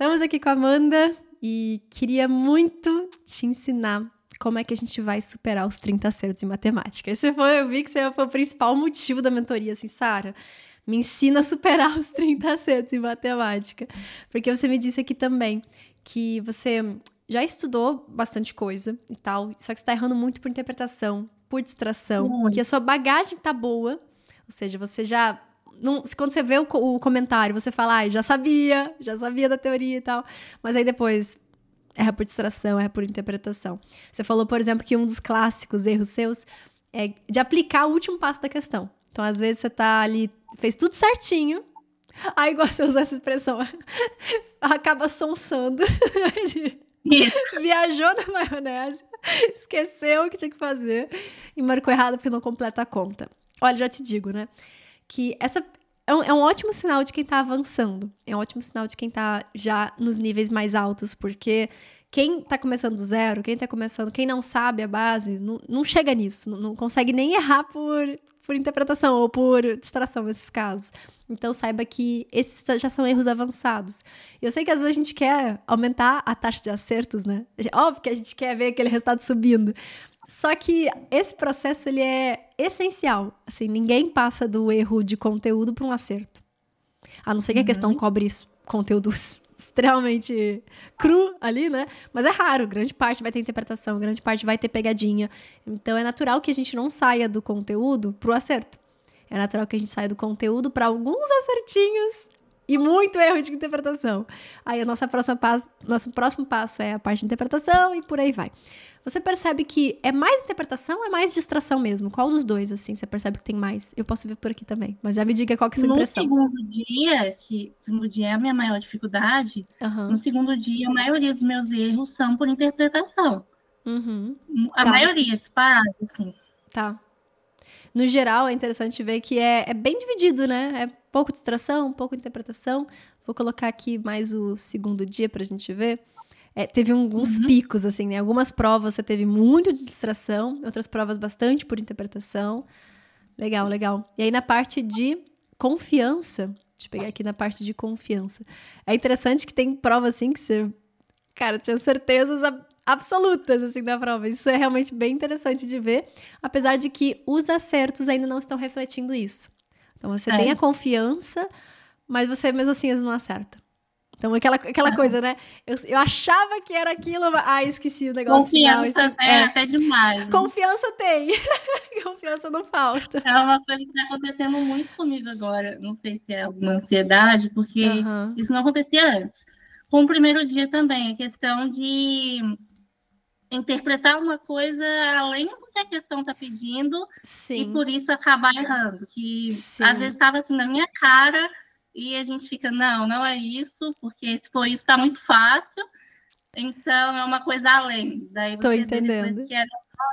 Estamos aqui com a Amanda e queria muito te ensinar como é que a gente vai superar os 30 acertos em matemática. Esse foi, eu vi que esse foi o principal motivo da mentoria, assim, Sara, me ensina a superar os 30 acertos em matemática. Porque você me disse aqui também que você já estudou bastante coisa e tal, só que você tá errando muito por interpretação, por distração, muito. que a sua bagagem tá boa, ou seja, você já não, quando você vê o, o comentário, você fala, ah, já sabia, já sabia da teoria e tal. Mas aí depois erra por distração, erra por interpretação. Você falou, por exemplo, que um dos clássicos erros seus é de aplicar o último passo da questão. Então, às vezes, você tá ali, fez tudo certinho. Aí, igual você usou essa expressão, acaba sonsando. Viajou na maionese, esqueceu o que tinha que fazer e marcou errado porque não completa a conta. Olha, já te digo, né? Que essa é um, é um, ótimo sinal de quem está avançando. É um ótimo sinal de quem está já nos níveis mais altos, porque quem está começando do zero, quem está começando, quem não sabe a base, não, não chega nisso, não, não, consegue nem errar por, por interpretação ou por distração nesses casos. Então saiba que esses já são erros avançados. Eu sei que às vezes a gente quer aumentar a taxa de acertos, né? Óbvio que a gente quer ver aquele resultado subindo, só que esse processo ele é essencial. Assim, ninguém passa do erro de conteúdo para um acerto. A não ser que a questão uhum. cobre conteúdo extremamente cru ali, né? Mas é raro, grande parte vai ter interpretação, grande parte vai ter pegadinha. Então é natural que a gente não saia do conteúdo pro acerto. É natural que a gente saia do conteúdo para alguns acertinhos e muito erro de interpretação. Aí a nossa próxima passo, nosso próximo passo é a parte de interpretação e por aí vai. Você percebe que é mais interpretação ou é mais distração mesmo? Qual dos dois, assim, você percebe que tem mais? Eu posso ver por aqui também, mas já me diga qual que é a sua no impressão. No segundo dia, que o segundo dia é a minha maior dificuldade, uhum. no segundo dia a maioria dos meus erros são por interpretação. Uhum. A tá. maioria, disparada, assim. Tá. No geral, é interessante ver que é, é bem dividido, né? É pouco distração, pouco interpretação. Vou colocar aqui mais o segundo dia para a gente ver. É, teve alguns uhum. picos, assim, né? Algumas provas você teve muito de distração, outras provas bastante por interpretação. Legal, legal. E aí na parte de confiança, deixa eu pegar aqui na parte de confiança. É interessante que tem prova assim que você, cara, tinha certezas absolutas assim da prova. Isso é realmente bem interessante de ver, apesar de que os acertos ainda não estão refletindo isso. Então você é. tem a confiança, mas você mesmo assim não acerta. Então, aquela, aquela coisa, né? Eu, eu achava que era aquilo, ah, esqueci o negócio Confiança final. é, é até demais. Confiança tem. Confiança não falta. É uma coisa que está acontecendo muito comigo agora. Não sei se é alguma ansiedade, porque uhum. isso não acontecia antes. Com o primeiro dia também, a questão de interpretar uma coisa além do que a questão está pedindo Sim. e por isso acabar errando. Que Sim. às vezes estava assim na minha cara e a gente fica, não, não é isso, porque se for isso, está muito fácil. Então é uma coisa além. Daí você Tô entendendo. que era só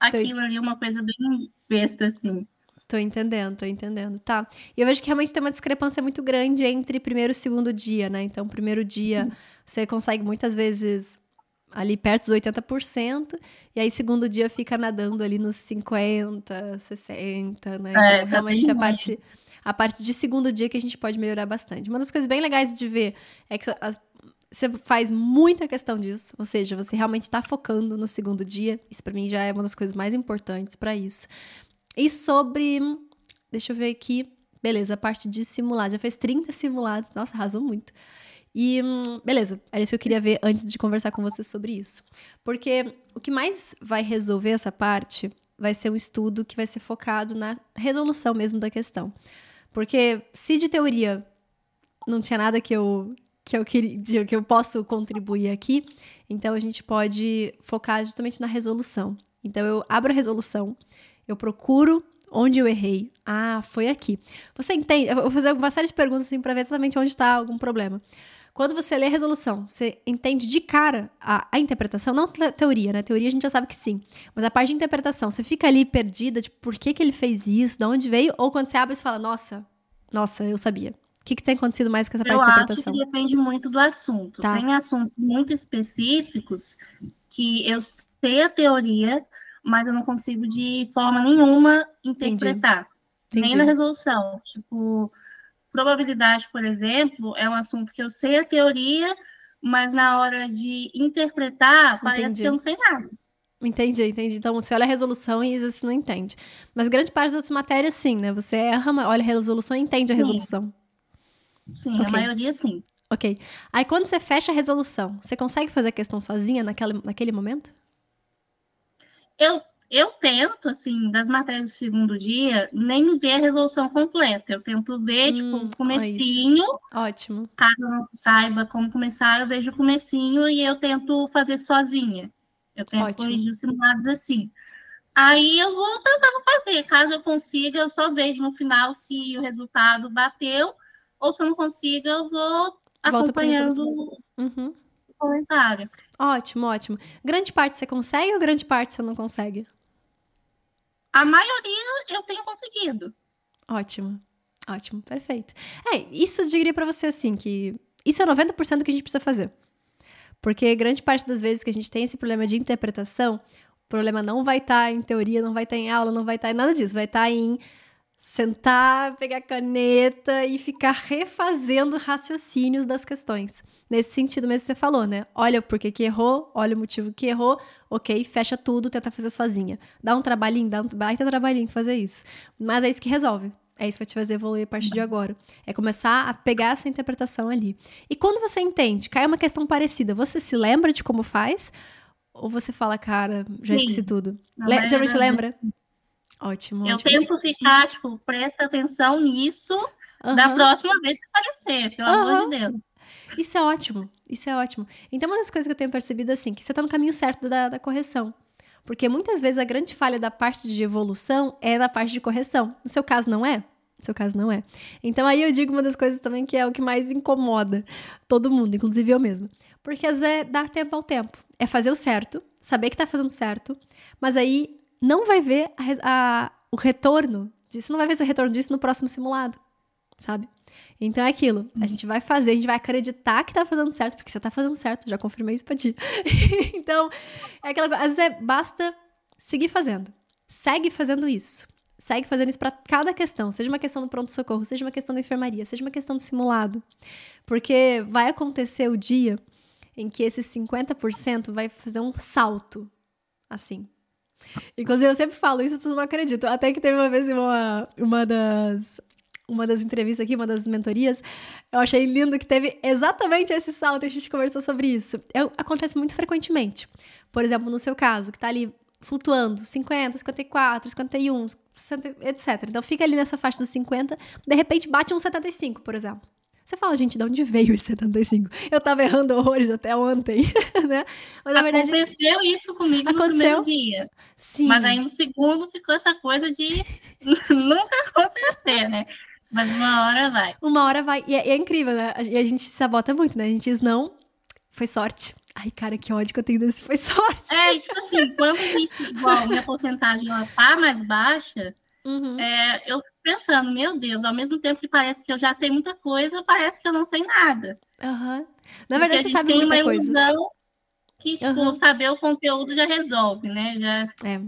aquilo ali, uma coisa bem besta, assim. Tô entendendo, tô entendendo. Tá. E eu vejo que realmente tem uma discrepância muito grande entre primeiro e segundo dia, né? Então, primeiro dia, você consegue muitas vezes ali perto dos 80%, e aí segundo dia fica nadando ali nos 50, 60, né? É, então, é, realmente a parte a parte de segundo dia que a gente pode melhorar bastante. Uma das coisas bem legais de ver é que as, você faz muita questão disso, ou seja, você realmente está focando no segundo dia. Isso para mim já é uma das coisas mais importantes para isso. E sobre, deixa eu ver aqui, beleza, a parte de simulados, já fez 30 simulados, nossa, arrasou muito. E beleza, era isso que eu queria ver antes de conversar com você sobre isso. Porque o que mais vai resolver essa parte vai ser um estudo que vai ser focado na resolução mesmo da questão. Porque se de teoria não tinha nada que eu que eu queria que eu posso contribuir aqui, então a gente pode focar justamente na resolução. Então eu abro a resolução, eu procuro onde eu errei. Ah, foi aqui. Você entende? Eu vou fazer uma série de perguntas assim para ver exatamente onde está algum problema. Quando você lê a resolução, você entende de cara a, a interpretação, não a teoria, né? A teoria a gente já sabe que sim. Mas a parte de interpretação, você fica ali perdida, tipo, por que, que ele fez isso, de onde veio? Ou quando você abre, você fala, nossa, nossa, eu sabia. O que, que tem acontecido mais com essa parte eu de interpretação? Acho que depende muito do assunto. Tá. Tem assuntos muito específicos que eu sei a teoria, mas eu não consigo de forma nenhuma interpretar. Entendi. Entendi. Nem na resolução. Tipo, probabilidade, por exemplo, é um assunto que eu sei a teoria, mas na hora de interpretar, parece entendi. que eu não sei nada. Entendi, entendi. Então, você olha a resolução e você não entende. Mas grande parte das outras matérias, sim, né? Você erra, olha a resolução e entende a resolução. Sim, sim okay. a maioria sim. Ok. Aí, quando você fecha a resolução, você consegue fazer a questão sozinha naquela, naquele momento? Eu eu tento, assim, das matérias do segundo dia, nem ver a resolução completa. Eu tento ver, tipo, hum, tipo, o comecinho. Ótimo. Caso não saiba como começar, eu vejo o comecinho e eu tento fazer sozinha. Eu tento Ótimo. corrigir os simulados assim. Aí eu vou tentando fazer. Caso eu consiga, eu só vejo no final se o resultado bateu. Ou se eu não consigo, eu vou Volta acompanhando uhum. o comentário. Ótimo, ótimo. Grande parte você consegue ou grande parte você não consegue? A maioria eu tenho conseguido. Ótimo. Ótimo, perfeito. É, isso eu diria para você assim que isso é 90% do que a gente precisa fazer. Porque grande parte das vezes que a gente tem esse problema de interpretação, o problema não vai estar tá em teoria, não vai estar tá em aula, não vai estar tá em nada disso, vai estar tá em sentar, pegar caneta e ficar refazendo raciocínios das questões. Nesse sentido mesmo que você falou, né? Olha o porquê que errou, olha o motivo que errou, ok, fecha tudo, tenta fazer sozinha. Dá um trabalhinho, dá um baita trabalhinho fazer isso. Mas é isso que resolve. É isso que vai te fazer evoluir a partir de agora. É começar a pegar essa interpretação ali. E quando você entende, cai uma questão parecida, você se lembra de como faz? Ou você fala, cara, já Sim. esqueci tudo? Le geralmente lembra? Ótimo. Eu tento ficar, tipo, presta atenção nisso uhum. da próxima vez que aparecer, pelo uhum. amor de Deus. Isso é ótimo, isso é ótimo. Então, uma das coisas que eu tenho percebido assim, que você está no caminho certo da, da correção. Porque muitas vezes a grande falha da parte de evolução é na parte de correção. No seu caso, não é? No seu caso, não é. Então, aí eu digo uma das coisas também que é o que mais incomoda todo mundo, inclusive eu mesma. Porque às vezes é dar tempo ao tempo. É fazer o certo, saber que tá fazendo certo, mas aí não vai ver a, a, o retorno disso, não vai ver o retorno disso no próximo simulado, sabe? Então é aquilo. A gente vai fazer, a gente vai acreditar que tá fazendo certo, porque você tá fazendo certo, já confirmei isso pra ti. então, é aquela coisa. Às vezes é, basta seguir fazendo. Segue fazendo isso. Segue fazendo isso para cada questão, seja uma questão do pronto-socorro, seja uma questão da enfermaria, seja uma questão do simulado. Porque vai acontecer o dia em que esse 50% vai fazer um salto, assim. Inclusive, eu sempre falo isso, as pessoas não acreditam. Até que teve uma vez uma, uma das uma das entrevistas aqui, uma das mentorias, eu achei lindo que teve exatamente esse salto e a gente conversou sobre isso. É, acontece muito frequentemente. Por exemplo, no seu caso, que está ali flutuando 50, 54, 51, 60, etc. Então fica ali nessa faixa dos 50, de repente bate um 75, por exemplo. Você fala, gente, de onde veio esse 75? Eu tava errando horrores até ontem, né? Mas na verdade. Aconteceu isso comigo aconteceu? no primeiro dia. Sim. Mas aí no segundo ficou essa coisa de nunca acontecer, né? Mas uma hora vai. Uma hora vai. E é, é, incrível, né? E a gente se sabota muito, né? A gente diz, não, foi sorte. Ai, cara, que ódio que eu tenho desse foi sorte. É, tipo assim, quando a gente, igual, minha porcentagem ela tá mais baixa, uhum. é, eu fico pensando, meu Deus, ao mesmo tempo que parece que eu já sei muita coisa, parece que eu não sei nada. Uhum. Na verdade, você sabe muita coisa. Que, tipo, uhum. saber o conteúdo já resolve, né? Já... É.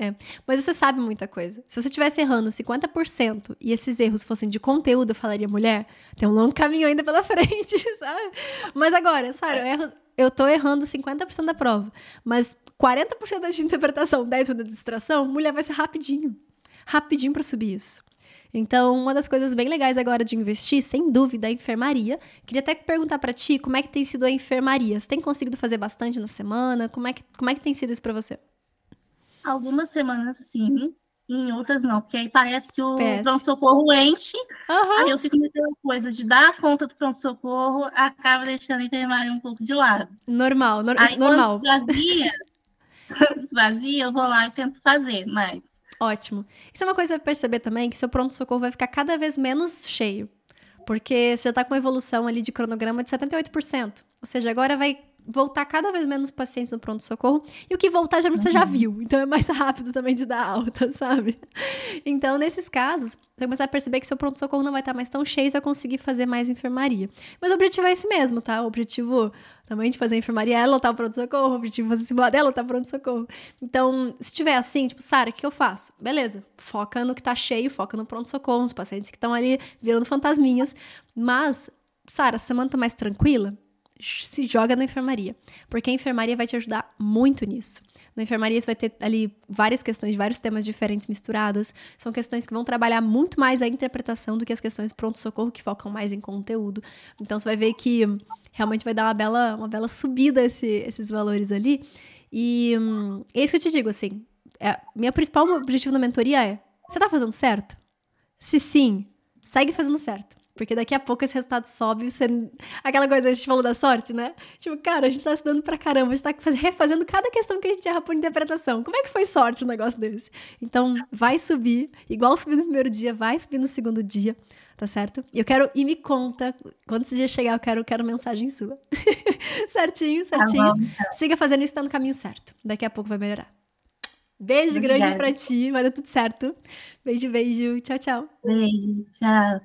É, mas você sabe muita coisa. Se você estivesse errando 50% e esses erros fossem de conteúdo, eu falaria, mulher, tem um longo caminho ainda pela frente, sabe? Mas agora, sério, eu, erro, eu tô errando 50% da prova, mas 40% da interpretação, 10% da distração, mulher vai ser rapidinho. Rapidinho para subir isso. Então, uma das coisas bem legais agora de investir, sem dúvida, é a enfermaria. Queria até perguntar para ti, como é que tem sido a enfermaria? Você tem conseguido fazer bastante na semana? Como é que, como é que tem sido isso para você? Algumas semanas sim, em outras não, porque aí parece que o pronto-socorro enche, uhum. aí eu fico naquela coisa de dar conta do pronto-socorro, acaba deixando a enfermaria um pouco de lado. Normal, no aí, normal. Quando esvazia, esvazia, eu vou lá e tento fazer, mas... Ótimo. Isso é uma coisa a perceber também, que seu pronto-socorro vai ficar cada vez menos cheio. Porque você já está com uma evolução ali de cronograma de 78%. Ou seja, agora vai voltar cada vez menos pacientes no pronto-socorro. E o que voltar, geralmente uhum. você já uhum. viu. Então é mais rápido também de dar alta, sabe? Então, nesses casos, você vai começar a perceber que seu pronto-socorro não vai estar mais tão cheio, você vai conseguir fazer mais enfermaria. Mas o objetivo é esse mesmo, tá? O objetivo também de fazer enfermaria é lotar o pronto-socorro, o objetivo de fazer simulado é lotar o pronto-socorro. Então, se tiver assim, tipo, Sara, o que eu faço? Beleza, foca no que tá cheio, foca no pronto-socorro, nos pacientes que estão ali virando fantasminhas. Mas, Sara, a semana tá mais tranquila? Se joga na enfermaria, porque a enfermaria vai te ajudar muito nisso. Na enfermaria você vai ter ali várias questões, vários temas diferentes misturadas. São questões que vão trabalhar muito mais a interpretação do que as questões pronto-socorro, que focam mais em conteúdo. Então você vai ver que realmente vai dar uma bela, uma bela subida esse, esses valores ali. E hum, é isso que eu te digo, assim. É, principal objetivo na mentoria é: você tá fazendo certo? Se sim, segue fazendo certo. Porque daqui a pouco esse resultado sobe, você... Aquela coisa, a gente falou da sorte, né? Tipo, cara, a gente tá estudando pra caramba, a gente tá refazendo cada questão que a gente erra por interpretação. Como é que foi sorte um negócio desse? Então, vai subir, igual subir no primeiro dia, vai subir no segundo dia, tá certo? E eu quero, e me conta, quando esse dia chegar, eu quero, quero mensagem sua. certinho, certinho. Tá bom, então. Siga fazendo isso, tá no caminho certo. Daqui a pouco vai melhorar. Beijo Obrigada. grande pra ti, vai dar tudo certo. Beijo, beijo. Tchau, tchau. Beijo, tchau.